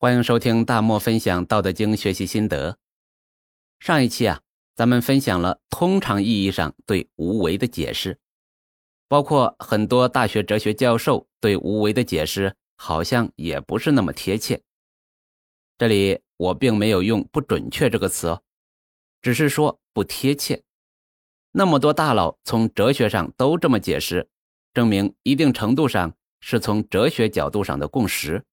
欢迎收听大漠分享《道德经》学习心得。上一期啊，咱们分享了通常意义上对无为的解释，包括很多大学哲学教授对无为的解释好像也不是那么贴切。这里我并没有用“不准确”这个词哦，只是说不贴切。那么多大佬从哲学上都这么解释，证明一定程度上是从哲学角度上的共识。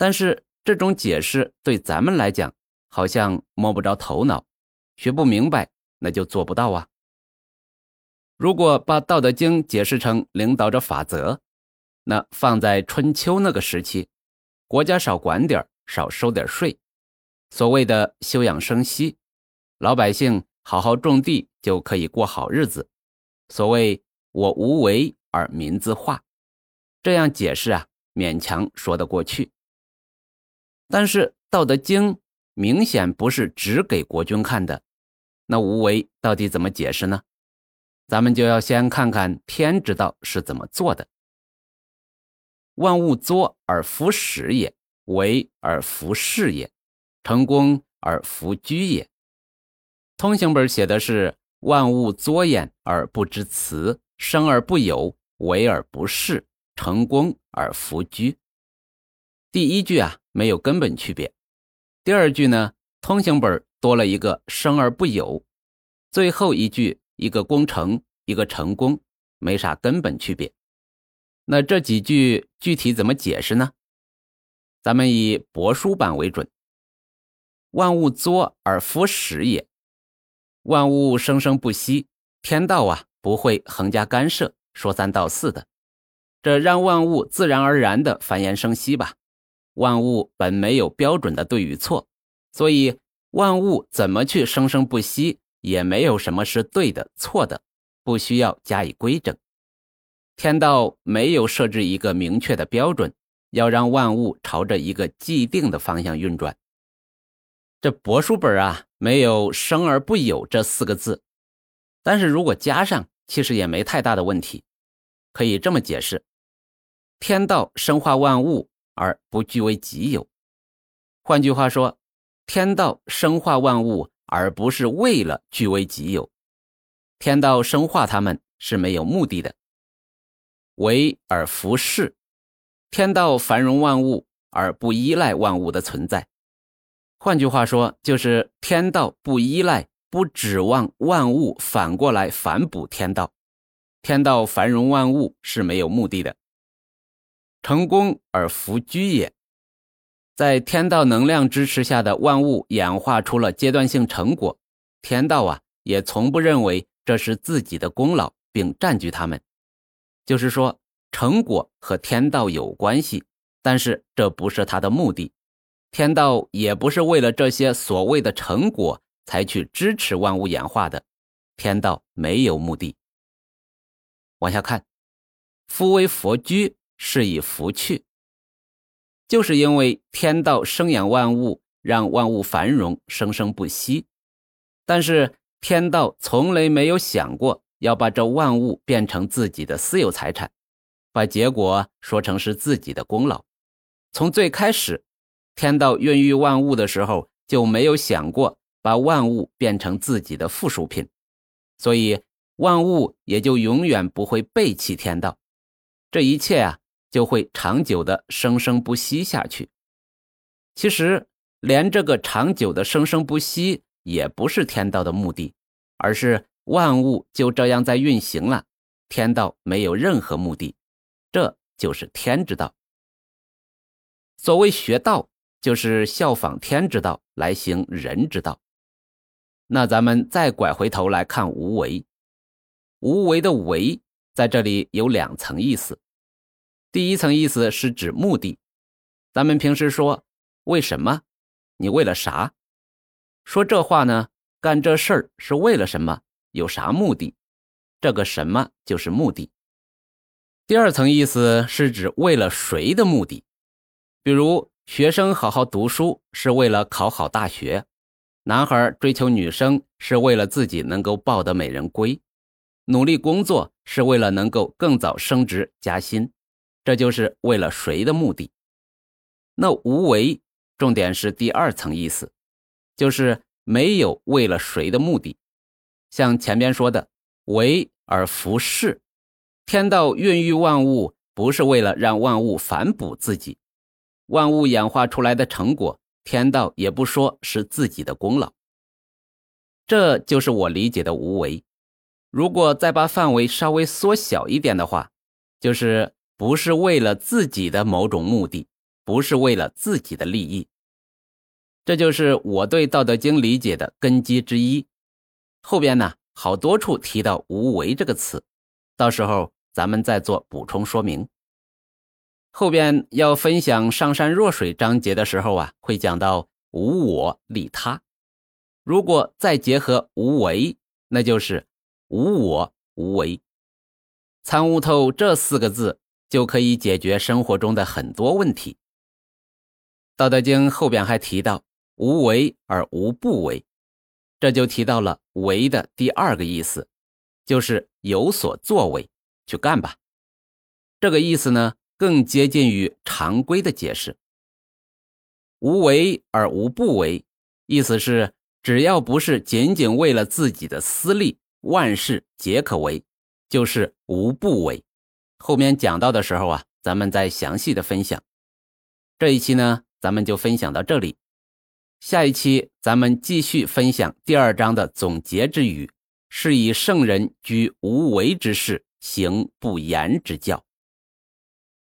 但是这种解释对咱们来讲好像摸不着头脑，学不明白，那就做不到啊。如果把《道德经》解释成领导者法则，那放在春秋那个时期，国家少管点少收点税，所谓的休养生息，老百姓。好好种地就可以过好日子。所谓“我无为而民自化”，这样解释啊，勉强说得过去。但是《道德经》明显不是只给国君看的，那无为到底怎么解释呢？咱们就要先看看天之道是怎么做的。万物作而弗始也，为而弗事也，成功而弗居也。通行本写的是“万物作焉而不知辞，生而不有，为而不恃，成功而弗居”。第一句啊没有根本区别，第二句呢，通行本多了一个“生而不有”，最后一句一个功成，一个成功，没啥根本区别。那这几句具体怎么解释呢？咱们以帛书版为准：“万物作而弗始也。”万物生生不息，天道啊不会横加干涉，说三道四的，这让万物自然而然的繁衍生息吧。万物本没有标准的对与错，所以万物怎么去生生不息，也没有什么是对的错的，不需要加以规整。天道没有设置一个明确的标准，要让万物朝着一个既定的方向运转。这帛书本啊，没有“生而不有”这四个字，但是如果加上，其实也没太大的问题。可以这么解释：天道生化万物而不据为己有。换句话说，天道生化万物而不是为了据为己有。天道生化他们是没有目的的。为而弗恃，天道繁荣万物而不依赖万物的存在。换句话说，就是天道不依赖、不指望万物反过来反哺天道，天道繁荣万物是没有目的的。成功而弗居也，在天道能量支持下的万物演化出了阶段性成果，天道啊也从不认为这是自己的功劳，并占据他们。就是说，成果和天道有关系，但是这不是他的目的。天道也不是为了这些所谓的成果才去支持万物演化的，天道没有目的。往下看，夫为佛居，是以福去，就是因为天道生养万物，让万物繁荣生生不息。但是天道从来没有想过要把这万物变成自己的私有财产，把结果说成是自己的功劳。从最开始。天道孕育万物的时候，就没有想过把万物变成自己的附属品，所以万物也就永远不会背弃天道，这一切啊就会长久的生生不息下去。其实，连这个长久的生生不息也不是天道的目的，而是万物就这样在运行了，天道没有任何目的，这就是天之道。所谓学道。就是效仿天之道来行人之道。那咱们再拐回头来看无为，无为的为在这里有两层意思。第一层意思是指目的，咱们平时说为什么？你为了啥？说这话呢？干这事儿是为了什么？有啥目的？这个什么就是目的。第二层意思是指为了谁的目的？比如。学生好好读书是为了考好大学，男孩追求女生是为了自己能够抱得美人归，努力工作是为了能够更早升职加薪，这就是为了谁的目的？那无为，重点是第二层意思，就是没有为了谁的目的。像前边说的，为而服事，天道孕育万物，不是为了让万物反哺自己，万物演化出来的成果，天道也不说是自己的功劳。这就是我理解的无为。如果再把范围稍微缩小一点的话，就是不是为了自己的某种目的，不是为了自己的利益。这就是我对《道德经》理解的根基之一。后边呢，好多处提到“无为”这个词，到时候咱们再做补充说明。后边要分享“上善若水”章节的时候啊，会讲到“无我利他”。如果再结合无为，那就是无我无为。参悟透这四个字，就可以解决生活中的很多问题。《道德经》后边还提到“无为而无不为”，这就提到了“为”的第二个意思，就是有所作为，去干吧。这个意思呢，更接近于常规的解释。“无为而无不为”，意思是。只要不是仅仅为了自己的私利，万事皆可为，就是无不为。后面讲到的时候啊，咱们再详细的分享。这一期呢，咱们就分享到这里。下一期咱们继续分享第二章的总结之语，是以圣人居无为之事，行不言之教。